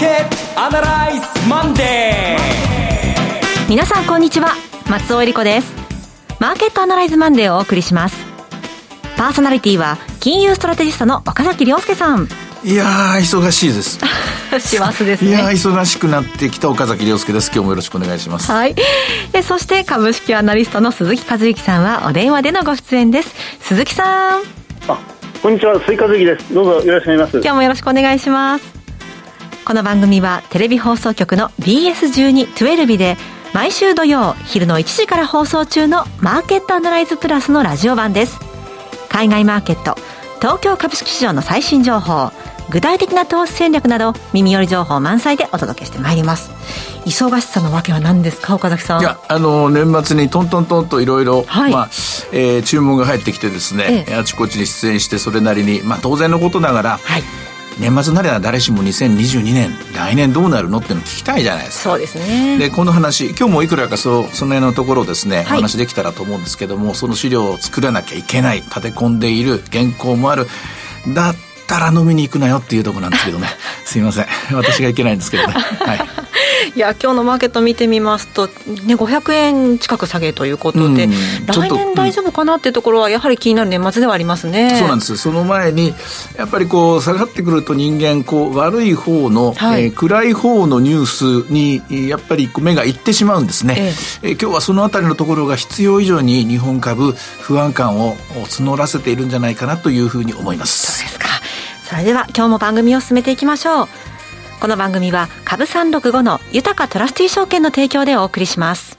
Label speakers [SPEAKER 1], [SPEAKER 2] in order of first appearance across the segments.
[SPEAKER 1] ケットアナライズマンデー。
[SPEAKER 2] 皆さんこんにちは。松尾恵理子です。マーケットアナライズマンデーをお送りします。パーソナリティは金融ストラテジストの岡崎亮介さん。
[SPEAKER 3] いやー忙しいです。
[SPEAKER 2] 幸せですね。
[SPEAKER 3] いやー忙しくなってきた岡崎亮介です。今日もよろしくお願いします。
[SPEAKER 2] はい。でそして株式アナリストの鈴木和之さんはお電話でのご出演です。鈴木さん。
[SPEAKER 4] あこんにちは。スイカズキです。どうぞよろしくお願いします。
[SPEAKER 2] 今日もよろしくお願いしますこの番組はテレビ放送局の BS12-12 で毎週土曜昼の1時から放送中のマーケットアナライズプラスのラジオ版です。海外マーケット東京株式市場の最新情報具体的な投資戦略など耳寄り情報満載でお届けしてまいります。忙しさのわけは何ですか岡崎さん？
[SPEAKER 3] いやあの年末にトントントンといろい。ろまあえー、注文が入ってきてですね、ええ、あちこちに出演してそれなりにまあ当然のことながら、はい、年末なりは誰しも2022年来年どうなるのってのを聞きたいじゃないです
[SPEAKER 2] か。そうですね。
[SPEAKER 3] でこの話今日もいくらかそその辺のところですね、はい、お話できたらと思うんですけどもその資料を作らなきゃいけない立て込んでいる原稿もある。だったら飲みに行くなよっていうところなんですけどね。すいません。私がいけないんですけどね。はい。
[SPEAKER 2] いや今日のマーケット見てみますと、ね、500円近く下げということで、来年大丈夫かなっていうところは、やはり気になる年末ではありますね。
[SPEAKER 3] そうなんですその前に、やっぱりこう、下がってくると人間、こう、悪い方の、はい、えー、暗い方のニュースに、やっぱり目がいってしまうんですね。え。えー、今日はそのあたりのところが必要以上に日本株、不安感を募らせているんじゃないかなというふうに思います。
[SPEAKER 2] そうですか。それでは今日も番組を進めていきましょう。この番組は株365の豊かトラスティ証券の提供でお送りします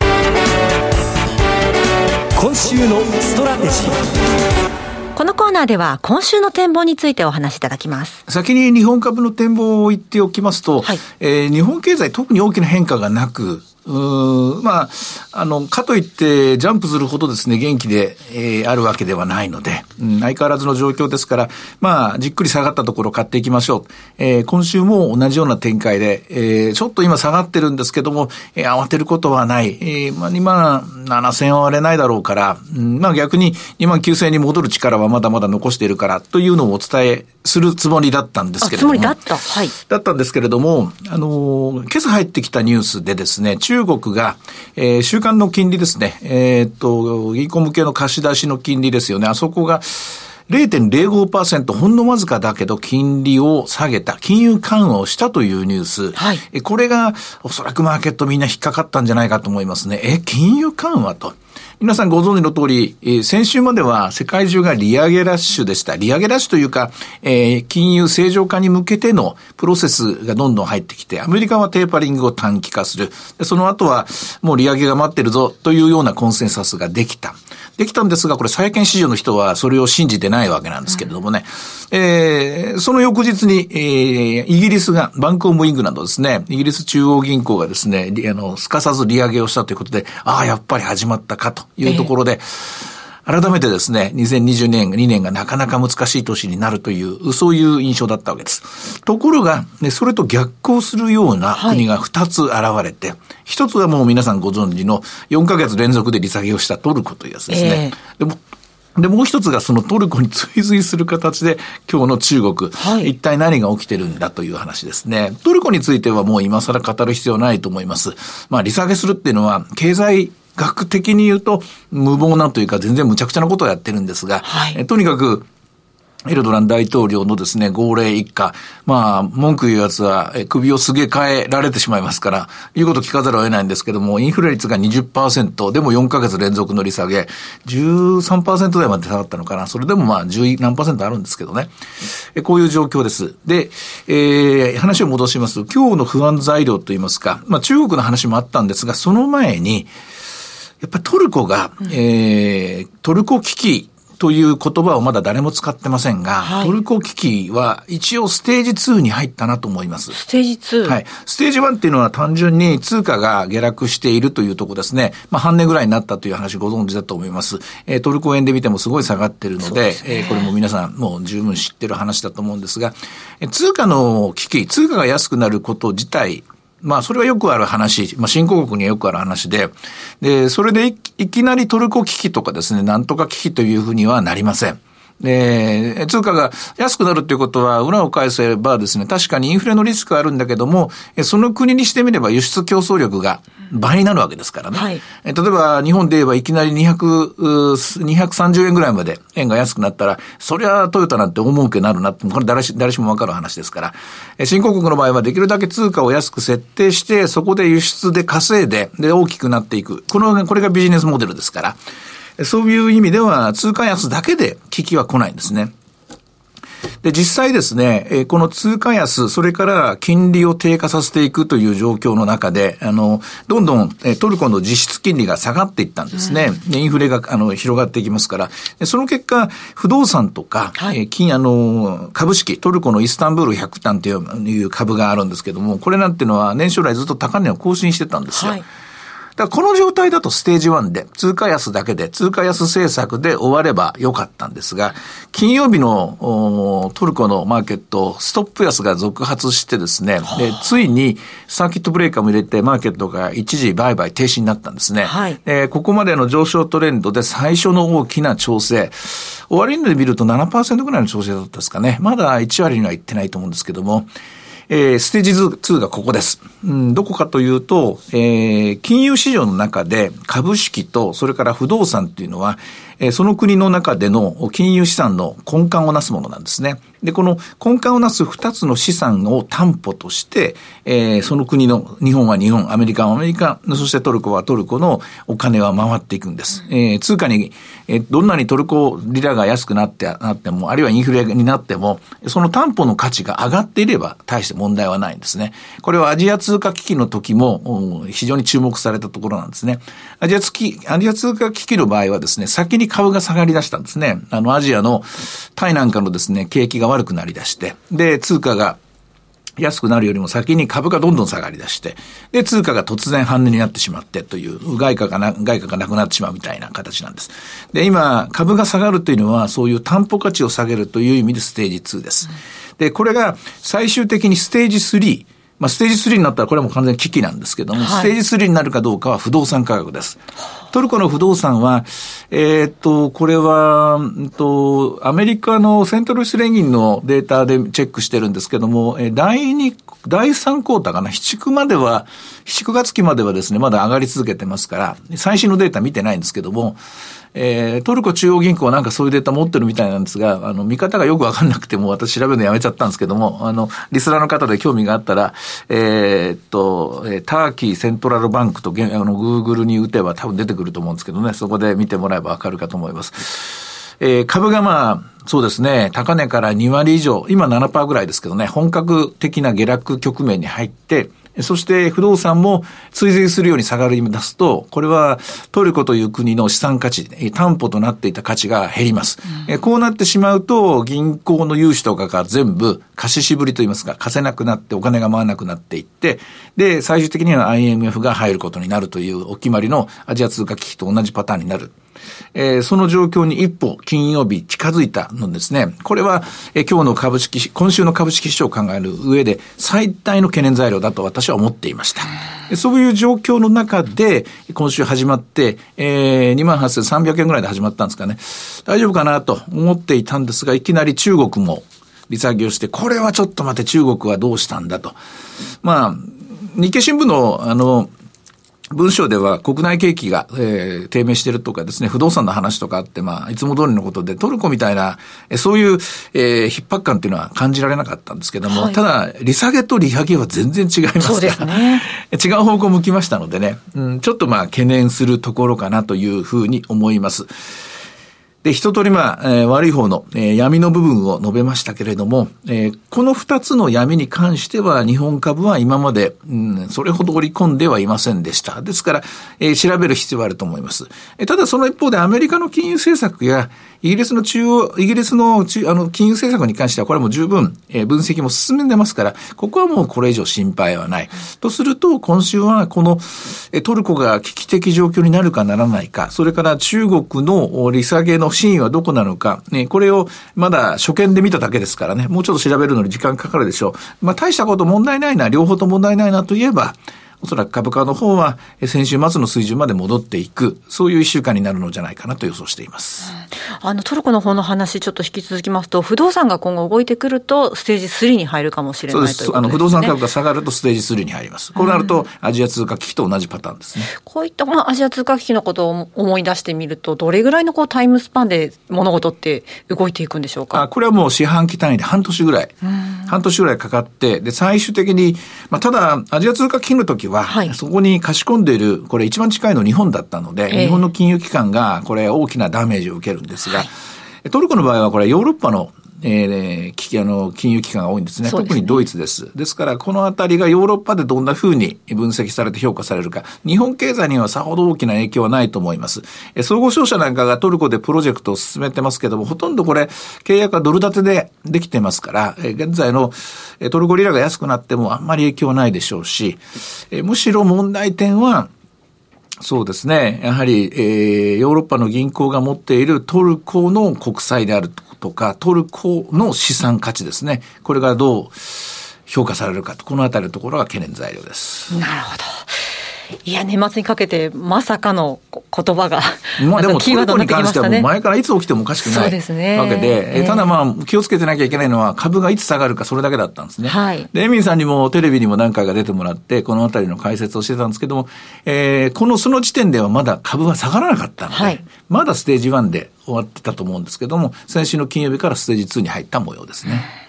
[SPEAKER 1] 今週のストラテジー
[SPEAKER 2] このコーナーでは今週の展望についてお話しいただきます。
[SPEAKER 3] 先に日本株の展望を言っておきますと、はい、えー、日本経済特に大きな変化がなく、うまあ、あの、かといって、ジャンプするほどですね、元気で、えー、あるわけではないので、うん、相変わらずの状況ですから、まあ、じっくり下がったところ買っていきましょう。えー、今週も同じような展開で、えー、ちょっと今下がってるんですけども、えー、慌てることはない。えー、まあ、2万7000円は割れないだろうから、うん、まあ逆に2万9000円に戻る力はまだまだ残しているから、というのをお伝えするつもりだったんですけれども。
[SPEAKER 2] つもりだった？はい。
[SPEAKER 3] だったんですけれども、あの、今朝入ってきたニュースでですね、中国が、えー、週間の金利ですね、えー、っと、銀行向けの貸し出しの金利ですよね、あそこが、0.05%ほんのわずかだけど金利を下げた、金融緩和をしたというニュース。はい。これがおそらくマーケットみんな引っかかったんじゃないかと思いますね。え、金融緩和と。皆さんご存知の通り、えー、先週までは世界中が利上げラッシュでした。利上げラッシュというか、えー、金融正常化に向けてのプロセスがどんどん入ってきて、アメリカはテーパリングを短期化する。その後はもう利上げが待ってるぞというようなコンセンサスができた。できたんですが、これ債券市場の人はそれを信じてないわけなんですけれどもね。うん、えー、その翌日に、えー、イギリスが、バンクオブイングランドですね、イギリス中央銀行がですね、あの、すかさず利上げをしたということで、ああ、やっぱり始まったかというところで、えー改めてですね、2020年、2年がなかなか難しい年になるという、そういう印象だったわけです。ところが、ね、それと逆行するような国が2つ現れて、一、はい、つはもう皆さんご存知の4ヶ月連続で利下げをしたトルコというやつですね。えー、でもで、もう一つがそのトルコに追随する形で今日の中国、はい、一体何が起きてるんだという話ですね。トルコについてはもう今更語る必要ないと思います。まあ利下げするっていうのは経済学的に言うと無謀なというか全然無茶苦茶なことをやってるんですが、はい、えとにかくエルドラン大統領のですね、号令一家。まあ、文句言うやつは、首をすげ替えられてしまいますから、言うこと聞かざるを得ないんですけども、インフレ率が20%、でも4ヶ月連続の利下げ、13%台まで下がったのかな。それでもまあ、10何あるんですけどね。こういう状況です。で、えー、話を戻しますと、今日の不安材料といいますか、まあ、中国の話もあったんですが、その前に、やっぱりトルコが、うん、えー、トルコ危機という言葉をまだ誰も使ってませんが、はい、トルコ危機は一応ステージ2に入ったなと思います。
[SPEAKER 2] ステージ 2?
[SPEAKER 3] はい。ステージ1っていうのは単純に通貨が下落しているというところですね。まあ半年ぐらいになったという話ご存知だと思います。えー、トルコ円で見てもすごい下がってるので、でね、えー、これも皆さんもう十分知ってる話だと思うんですが、通貨の危機、通貨が安くなること自体、まあ、それはよくある話、まあ、新興国にはよくある話で、で、それでいきなりトルコ危機とかですね、なんとか危機というふうにはなりません。えー、通貨が安くなるっていうことは、裏を返せばですね、確かにインフレのリスクがあるんだけども、その国にしてみれば輸出競争力が倍になるわけですからね。はい、例えば、日本で言えばいきなり200、230円ぐらいまで円が安くなったら、そりゃトヨタなんて大儲けになるなって、これ誰し誰しもわかる話ですから、新興国の場合はできるだけ通貨を安く設定して、そこで輸出で稼いで、で、大きくなっていく。この、これがビジネスモデルですから。そういう意味では、通貨安だけで危機は来ないんですね。で、実際ですね、この通貨安、それから金利を低下させていくという状況の中で、あの、どんどんトルコの実質金利が下がっていったんですね。うん、インフレがあの広がっていきますから、その結果、不動産とか、はい、金、あの、株式、トルコのイスタンブール100単という株があるんですけども、これなんていうのは年初来ずっと高値を更新してたんですよ。はいだからこの状態だとステージ1で、通貨安だけで、通貨安政策で終わればよかったんですが、金曜日のトルコのマーケット、ストップ安が続発してですね、でついにサーキットブレーカーも入れて、マーケットが一時売買停止になったんですね。はい、でここまでの上昇トレンドで最初の大きな調整、終値で見ると7%ぐらいの調整だったですかね。まだ1割にはいってないと思うんですけども、えー、ステージ2がここです。うん、どこかというと、えー、金融市場の中で株式と、それから不動産っていうのは、え、その国の中での金融資産の根幹をなすものなんですね。で、この根幹をなす二つの資産を担保として、えー、その国の、日本は日本、アメリカはアメリカ、そしてトルコはトルコのお金は回っていくんです。えー、通貨に、えー、どんなにトルコリラが安くなって、なっても、あるいはインフレになっても、その担保の価値が上がっていれば、大して問題はないんですね。これはアジア通貨危機の時も、非常に注目されたところなんですね。アジア通アジア通貨危機の場合はですね、先に株が下がり出したんですね。あの、アジアのタイなんかのですね、景気が悪くなり出して、で、通貨が安くなるよりも先に株がどんどん下がり出して、で、通貨が突然半値になってしまってという、外貨がな、外貨がなくなってしまうみたいな形なんです。で、今、株が下がるというのは、そういう担保価値を下げるという意味でステージ2です。で、これが最終的にステージ3、まあ、ステージ3になったらこれはもう完全に危機なんですけども、はい、ステージ3になるかどうかは不動産価格です。トルコの不動産は、えー、っと、これは、うんと、アメリカのセントルイス連銀のデータでチェックしてるんですけども、え第2、第3クォーターかな、7、9までは、7、9月期まではですね、まだ上がり続けてますから、最新のデータ見てないんですけども、えー、トルコ中央銀行はなんかそういうデータ持ってるみたいなんですが、あの、見方がよくわかんなくても私調べるのやめちゃったんですけども、あの、リスナーの方で興味があったら、えー、っと、ターキーセントラルバンクと、あの、グーグルに打てば多分出てくると思うんですけどね、そこで見てもらえばわかるかと思います。えー、株がまあ、そうですね、高値から2割以上、今7%ぐらいですけどね、本格的な下落局面に入って、そして不動産も追随するように下がり出すと、これはトルコという国の資産価値、担保となっていた価値が減ります。うん、こうなってしまうと、銀行の融資とかが全部貸ししぶりといいますか、貸せなくなってお金が回らなくなっていって、で、最終的には IMF が入ることになるというお決まりのアジア通貨危機と同じパターンになる。えー、その状況に一歩金曜日近づいたのですね。これは、えー、今日の株式、今週の株式市場を考える上で最大の懸念材料だと私は思っていました。そういう状況の中で、今週始まって、えー、28,300円ぐらいで始まったんですかね。大丈夫かなと思っていたんですが、いきなり中国も利下げをして、これはちょっと待って、中国はどうしたんだと。まあ、日経新聞の、あの、文章では国内景気が、えー、低迷してるとかですね、不動産の話とかあって、まあ、いつも通りのことで、トルコみたいな、えそういう、えー、逼迫感っていうのは感じられなかったんですけども、はい、ただ、利下げと利上げは全然違いますから、ね、違う方向向きましたのでね、うん、ちょっとまあ、懸念するところかなというふうに思います。で、一通りまあ、えー、悪い方の、えー、闇の部分を述べましたけれども、えー、この二つの闇に関しては日本株は今まで、うん、それほど織り込んではいませんでした。ですから、えー、調べる必要はあると思います。えー、ただその一方でアメリカの金融政策や、イギリスの中央、イギリスの中あの金融政策に関してはこれも十分、えー、分析も進んでますから、ここはもうこれ以上心配はない。とすると、今週はこの、トルコが危機的状況になるかならないか、それから中国の利下げの真意はどこなのか、ね、これをまだ初見で見ただけですからね、もうちょっと調べるのに時間かかるでしょう。まあ大したこと問題ないな、両方と問題ないなといえば、おそらく株価の方は先週末の水準まで戻っていく、そういう一週間になるのじゃないかなと予想しています。
[SPEAKER 2] あの、トルコの方の話、ちょっと引き続きますと、不動産が今後動いてくると、ステージ3に入るかもしれないとね、あの、
[SPEAKER 3] 不動産株が下がるとステージ3に入ります。こうなると、アジア通貨危機と同じパターンですね。
[SPEAKER 2] こういった、まあ、アジア通貨危機のことを思い出してみると、どれぐらいのこうタイムスパンで物事って動いていくんでしょうか？
[SPEAKER 3] あこれはもう四半期単位で半年ぐらい、半年ぐらいかかって、で、最終的に、まあ、ただ、アジア通貨危機の時は、はい、そこに貸し込んでいる、これ一番近いの日本だったので、えー、日本の金融機関が、これ大きなダメージを受けるんですが、はい。トルコの場合はこれヨーロッパのえー、あの金融機関が多いんですね。特にドイツです。ですから、このあたりがヨーロッパでどんなふうに分析されて評価されるか、日本経済にはさほど大きな影響はないと思います。え総合商社なんかがトルコでプロジェクトを進めてますけども、ほとんどこれ、契約はドル建てでできてますから、え現在のトルコリラが安くなってもあんまり影響はないでしょうし、えむしろ問題点は、そうですね。やはり、えー、ヨーロッパの銀行が持っているトルコの国債であるとか、トルコの資産価値ですね。これがどう評価されるかと、このあたりのところが懸念材料です。
[SPEAKER 2] なるほど。いや、年末にかけてまさかの言葉が、
[SPEAKER 3] まあでもトルコに関しては前からいつ起きてもおかしくないわけで、えー、ただまあ気をつけてなきゃいけないのは株がいつ下がるかそれだけだったんですね。はい。で、エミンさんにもテレビにも何回か出てもらって、このあたりの解説をしてたんですけども、えー、このその時点ではまだ株は下がらなかったので、はい、まだステージ1で終わってたと思うんですけども、先週の金曜日からステージ2に入った模様ですね。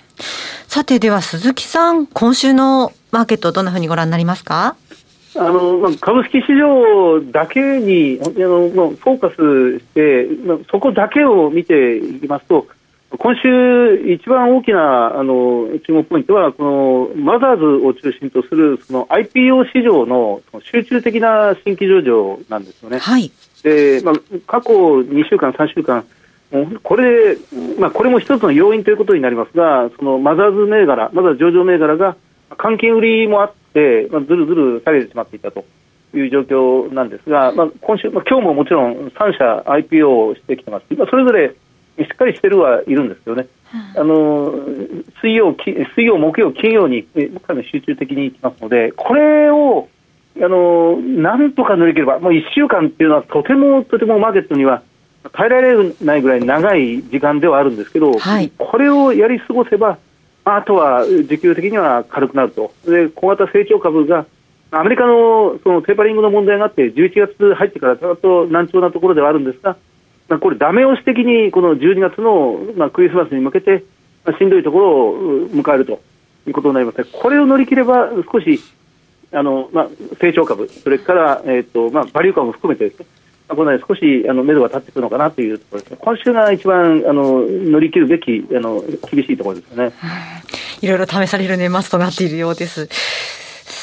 [SPEAKER 2] さて、では鈴木さん、今週のマーケットどんなふうにご覧になりますか？
[SPEAKER 4] あのまあ、株式市場だけにあの、まあ、フォーカスして、まあ、そこだけを見ていきますと今週、一番大きなあの注目ポイントはこのマザーズを中心とするその IPO 市場の集中的な新規上場なんですよね。はいでまあ、過去2週間、3週間これ、まあ、これも一つの要因ということになりますがそのマザーズ銘柄、マザーズ上場銘柄が換金売りもあって、まあ、ずるずる下げてしまっていたという状況なんですが、まあ、今週、まあ、今日ももちろん3社 IPO をしてきてます。まあ、それぞれしっかりしてるはいるんですよね。あの水曜、水曜、木曜、金曜にかなり集中的にいきますので、これをあのなんとか乗り切れば、もう1週間っていうのはとてもとてもマーケットには耐えられないぐらい長い時間ではあるんですけど、はい、これをやり過ごせば、あとは需給的には軽くなると、で小型成長株がアメリカのそのテーパリングの問題があって、11月入ってからずっと難聴なところではあるんですが、まあ、これ、ダメ押し的にこの12月の、まあ、クリスマスに向けて、まあ、しんどいところを迎えるということになります、これを乗り切れば、少しあの、まあ、成長株、それから、えーとまあ、バリュー株も含めてですね、この少しあの目処が立ってくるのかなというところですね、今週が一番あの乗り切るべきあの厳しいところですね。
[SPEAKER 2] いろいろ試される年末となっているようです。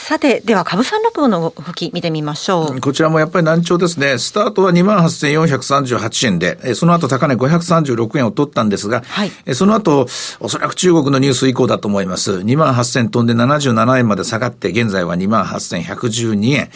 [SPEAKER 2] さて、では株三六の動き見てみましょ
[SPEAKER 3] う。こちらもやっぱり難聴ですね。スタートは28,438円で、その後高値536円を取ったんですが、はい、その後、おそらく中国のニュース以降だと思います。28,000飛んで77円まで下がって、現在は28,112円。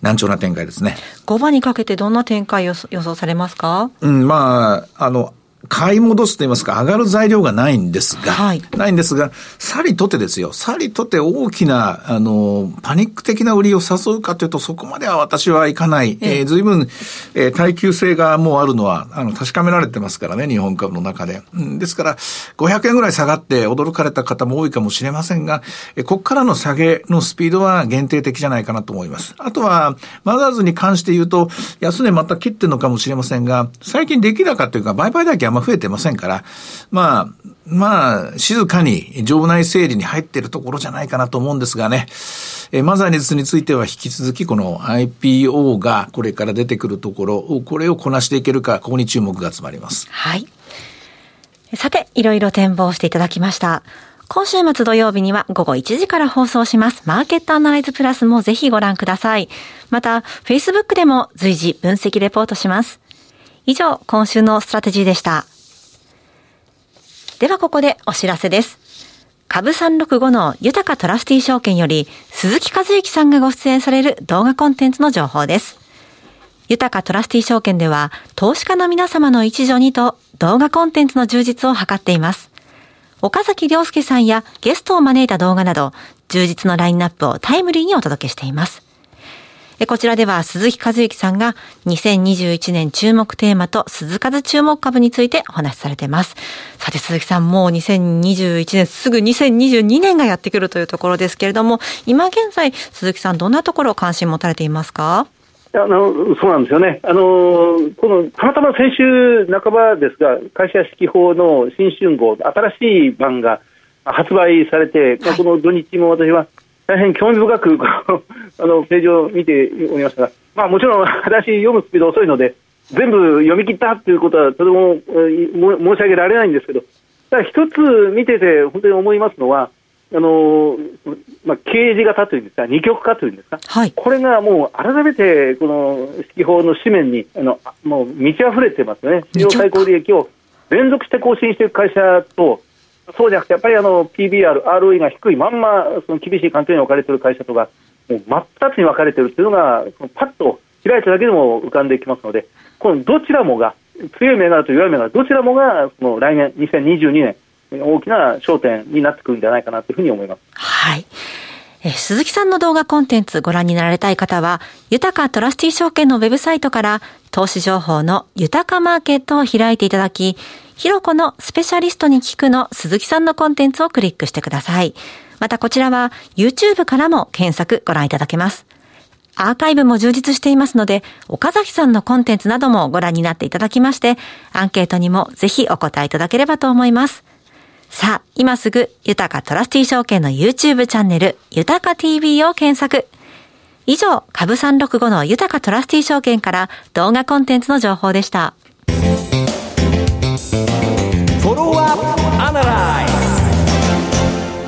[SPEAKER 3] 難聴な展開ですね。
[SPEAKER 2] 5番にかけてどんな展開予想されますか？
[SPEAKER 3] うん、まあ、あの、買い戻すと言いますか、上がる材料がないんですが、はい、ないんですが、さりとてですよ、さりとて大きな、あの、パニック的な売りを誘うかというと、そこまでは私はいかない。ええー、随分、えー、耐久性がもうあるのは、あの、確かめられてますからね、日本株の中で。うん、ですから、500円ぐらい下がって驚かれた方も多いかもしれませんが、えー、ここからの下げのスピードは限定的じゃないかなと思います。あとは、マザーズに関して言うと、安値また切ってるのかもしれませんが、最近出来高というか、売買だけあんま増えてませんから、まあ、まあ、静かに場内整理に入っているところじゃないかなと思うんですがね。えマザーネスについては引き続きこの IPO がこれから出てくるところ、これをこなしていけるか、ここに注目が集まります。
[SPEAKER 2] はい。さて、いろいろ展望していただきました。今週末土曜日には午後1時から放送します。マーケットアナライズプラスもぜひご覧ください。また、Facebook でも随時分析レポートします。以上、今週のストラテジーでした。ではここでお知らせです。株365の豊かトラスティ証券より鈴木和之さんがご出演される動画コンテンツの情報です。豊かトラスティ証券では投資家の皆様の一助にと動画コンテンツの充実を図っています。岡崎良介さんやゲストを招いた動画など充実のラインナップをタイムリーにお届けしています。こちらでは鈴木和之さんが2021年注目テーマと鈴数注目株についてお話しされています。さて鈴木さん、もう2021年すぐ2022年がやってくるというところですけれども、今現在鈴木さんどんなところを関心持たれていますか？
[SPEAKER 4] あのそうなんですよね、あのこのたまたま先週半ばですが、会社指揮法の新春号、新しい版が発売されて、まあ、この土日も私は大変興味深く あのページを見ておりましたが、まあ、もちろん私、読むスピード遅いので、全部読み切ったということはとても申し上げられないんですけど、ただ一つ見てて本当に思いますのは、あのまあ、刑事型というんですか、二極化というんですか、はい、これがもう改めてこの指揮法の紙面にあのもう満ち溢れてますよね、市場最高利益を連続して更新していく会社と、そうじゃなくて、やっぱりあの PBR、ROE が低いまんま、その厳しい環境に置かれている会社とか、もう真っ二つに分かれているというのが、パッと開いただけでも浮かんでいきますので、このどちらもが、強い銘柄と弱い銘柄、どちらもがその来年、2022年、大きな焦点になってくるんじゃないかなというふうに思います。
[SPEAKER 2] はい。え鈴木さんの動画コンテンツご覧になられたい方は、豊かトラスティ証券のウェブサイトから投資情報の豊かマーケットを開いていただき、ひろこのスペシャリストに聞くの鈴木さんのコンテンツをクリックしてください。またこちらは YouTube からも検索ご覧いただけます。アーカイブも充実していますので、岡崎さんのコンテンツなどもご覧になっていただきまして、アンケートにもぜひお答えいただければと思います。さあ、今すぐ、豊かトラスティ証券の YouTube チャンネル、豊か TV を検索。以上、株365の豊かトラスティ証券から動画コンテンツの情報でした。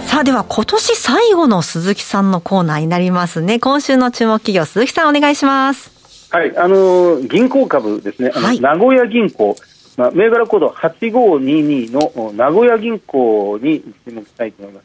[SPEAKER 2] さあでは今年最後の鈴木さんのコーナーになりますね。今週の注目企業、鈴木さんお願いします。
[SPEAKER 4] はい、あの銀行株ですね。はい、名古屋銀行。まあ、銘柄コード8522の名古屋銀行に注目したいと思います。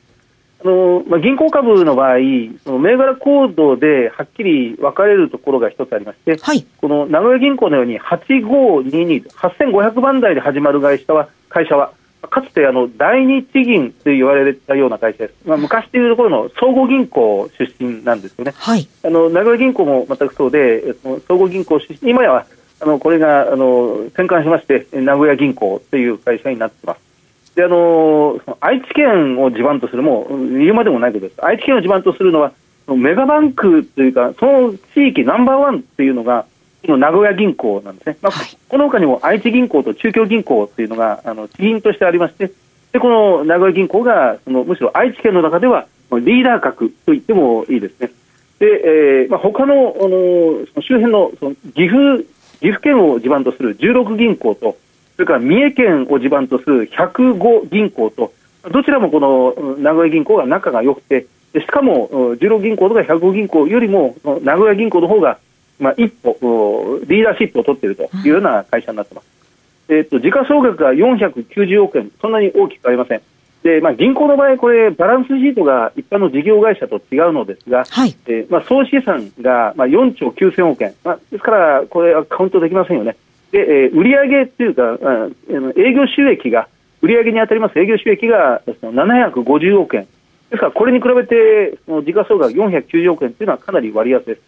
[SPEAKER 4] あのまあ、銀行株の場合、その銘柄コードではっきり分かれるところが一つありまして、はい、この名古屋銀行のように8522、8500番台で始まる会社は、会社は。かつてあの第二地銀と言われたような会社です、まあ、昔というところの総合銀行出身なんですよね、はい、あの名古屋銀行も全くそうで、総合銀行出身、今やはあのこれがあの転換しまして、名古屋銀行という会社になっています。であの愛知県を地盤とする、もう言うまでもないことです、愛知県を地盤とするのは、メガバンクというか、その地域ナンバーワンというのが、この名古屋銀行なんですね、まあ、はい、この他にも愛知銀行と中京銀行というのがあの地銀としてありまして、でこの名古屋銀行がそのむしろ愛知県の中ではリーダー格と言ってもいいですね。で、えーまあ、他のあの周辺のその岐阜岐阜県を地盤とする16銀行と、それから三重県を地盤とする105銀行と、どちらもこの名古屋銀行が仲が良くて、しかも16銀行とか105銀行よりも名古屋銀行の方がまあ一歩リーダーシップを取っているというような会社になっています。えっと時価総額が490億円、そんなに大きくありません。でまあ、銀行の場合、これ、バランスシートが一般の事業会社と違うのですが、はいえーまあ、総資産が、まあ、4兆9000億円、まあ、ですから、これはカウントできませんよね。で、えー、売上というか、あ営業収益が、売上に当たります営業収益が750億円。ですから、これに比べて、その時価総額490億円というのはかなり割安です。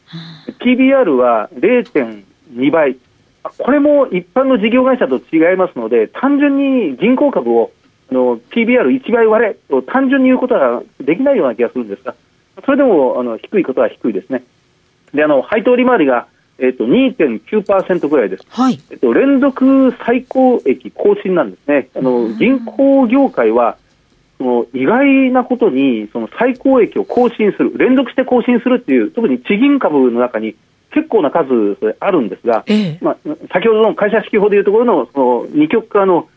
[SPEAKER 4] PBR は0.2倍。これも一般の事業会社と違いますので、単純に銀行株をあの PBR1 倍割れと単純に言うことはできないような気がするんですが、それでもあの低いことは低いですね。で、あの配当利回りがえっと、2.9%ぐらいです、はいえっと、連続最高益更新なんですね、あの銀行業界はその意外なことにその最高益を更新する、連続して更新するっていう、特に地銀株の中に結構な数それあるんですが、ええ、まあ、先ほどの会社指揮法でいうところのその二極化の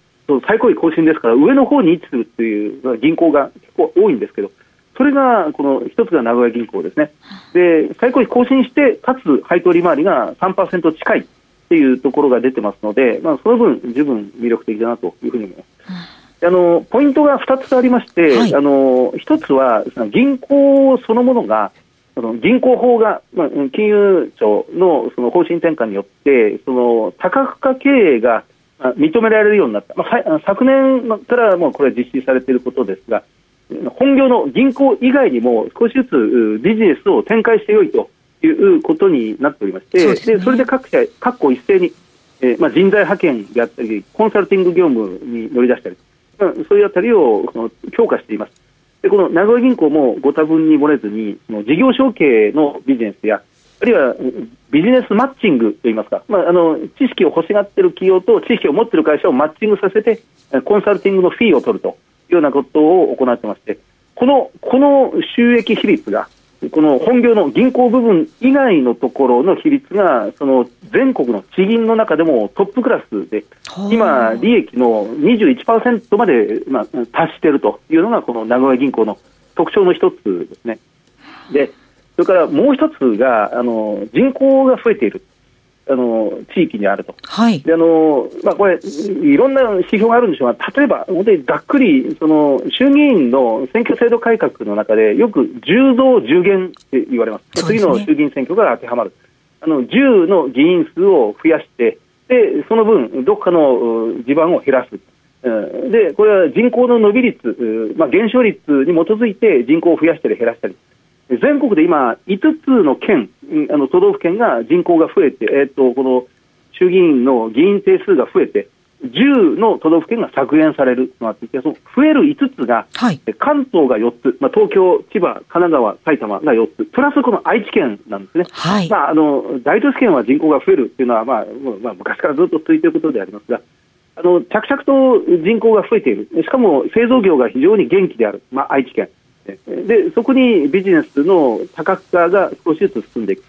[SPEAKER 4] 最高位更新ですから、上の方に位置するっていう銀行が結構多いんですけど、それがこの一つが名古屋銀行ですね。で、最高位更新して、かつ配当利回りが3%近いっていうところが出てますので、まあ、その分、十分魅力的だなというふうに思います。あのポイントが2つありまして、はい、あの1つは銀行そのものが、その銀行法が、まあ、金融庁のその方針転換によって、その多角化経営が認められるようになった、まあ、昨年からもうこれ実施されていることですが、本業の銀行以外にも少しずつビジネスを展開してよいということになっておりまして、そで、ね、それで各社、各校一斉に、えーまあ、人材派遣であったり、コンサルティング業務に乗り出したり、まあ、そういうあたりをその強化しています。でこの名古屋銀行もご多分に漏れずに、その事業承継のビジネスや、あるいはビジネスマッチングといいますか、まあ、あの知識を欲しがっている企業と知識を持っている会社をマッチングさせて、コンサルティングのフィーを取るというようなことを行ってまして、このこの収益比率が、この本業の銀行部分以外のところの比率が、その全国の地銀の中でもトップクラスで、今、利益の21%まで、まあ、達しているというのが、この名古屋銀行の特徴の一つですね。でそれからもう一つがあの人口が増えている。あの地域にあると、
[SPEAKER 2] はい。
[SPEAKER 4] であのまあ、これ、いろんな指標があるんでしょうが、例えば、本当にざっくりその衆議院の選挙制度改革の中で、よく10増10減って言われます、すね、次の衆議院選挙が当てはまる、あの10の議員数を増やして、でその分、どこかの地盤を減らす。でこれは人口の伸び率、まあ、減少率に基づいて人口を増やしたり減らしたり、全国で今、5つの県、あの都道府県が人口が増えて、えー、っとこの衆議院の議員定数が増えて、10の都道府県が削減されるとなっていて、その増える5つが、はい、関東が4つ、まあ、東京、千葉、神奈川、埼玉が4つ、プラスこの愛知県なんですね、
[SPEAKER 2] はい、
[SPEAKER 4] まあ、あの大都市圏は人口が増えるっていうのは、まあまあ、昔からずっと続いていることでありますが、あの着々と人口が増えている、しかも製造業が非常に元気である、まあ、愛知県。でそこにビジネスの多角化が少しずつ進んでいく。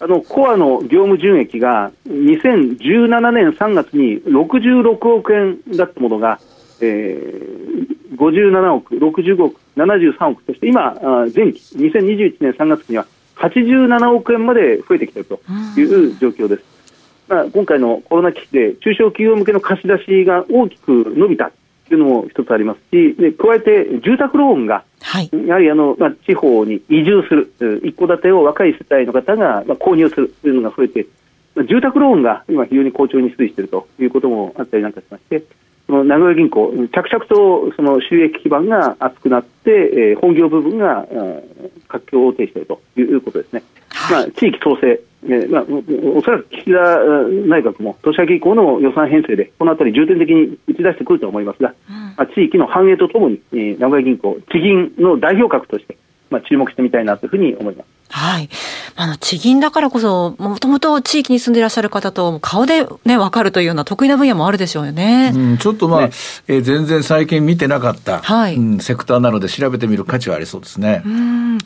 [SPEAKER 4] あのコアの業務純益が2017年3月に66億円だったものが、えー、57億、65億、73億として今、前期2021年3月には87億円まで増えてきているという状況です。まあ、今回のコロナ危機で中小企業向けの貸し出しが大きく伸びたというのも一つありますし、で加えて住宅ローンがはい、やはりあの、まあ、地方に移住する、一戸建てを若い世帯の方が、まあ、購入するというのが増えて、まあ、住宅ローンが今、非常に好調に推移しているということもあったりなんかしまして、その名古屋銀行、着々とその収益基盤が厚くなって、えー、本業部分が活況を呈しているということですね。まあ、地域創生、えーまあ、おそらく岸田内閣も年明け以降の予算編成で、このあたり重点的に打ち出してくると思いますが、うん、まあ、地域の繁栄とともに、えー、名古屋銀行、地銀の代表格として、まあ、注目してみたいなというふうに思います。
[SPEAKER 2] はい。あの、地銀だからこそ、もともと地域に住んでいらっしゃる方と顔でね、わかるというような得意な分野もあるでしょうよね。
[SPEAKER 3] うん、ちょっとまあ、ね、えー、全然最近見てなかった、はい、うん、セクターなので調べてみる価値はありそうですね。
[SPEAKER 2] うん。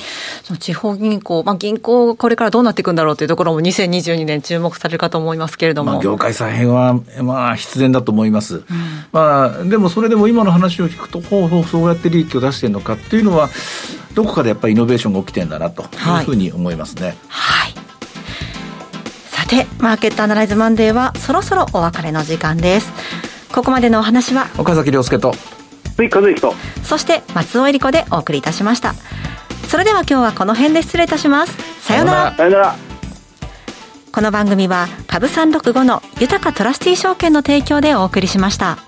[SPEAKER 2] その地方銀行、まあ銀行これからどうなっていくんだろうというところも2022年注目されるかと思いますけれども。ま
[SPEAKER 3] あ、業界再編は、まあ、必然だと思います。うん、まあ、でもそれでも今の話を聞くと、ほうほうそうやって利益を出してるのかっていうのは、どこかでやっぱりイノベーションが起きてんだなというふうに思いますね。
[SPEAKER 2] はい、さてマーケットアナライズマンデーはそろそろお別れの時間です。ここまでのお話は
[SPEAKER 3] 岡崎亮介と
[SPEAKER 4] 鈴木和之と。
[SPEAKER 2] そして松尾恵理子でお送りいたしました。それでは今日はこの辺で失礼いたします。さようなら。
[SPEAKER 4] さようなら。
[SPEAKER 2] この番組は株三六五の豊かトラスティ証券の提供でお送りしました。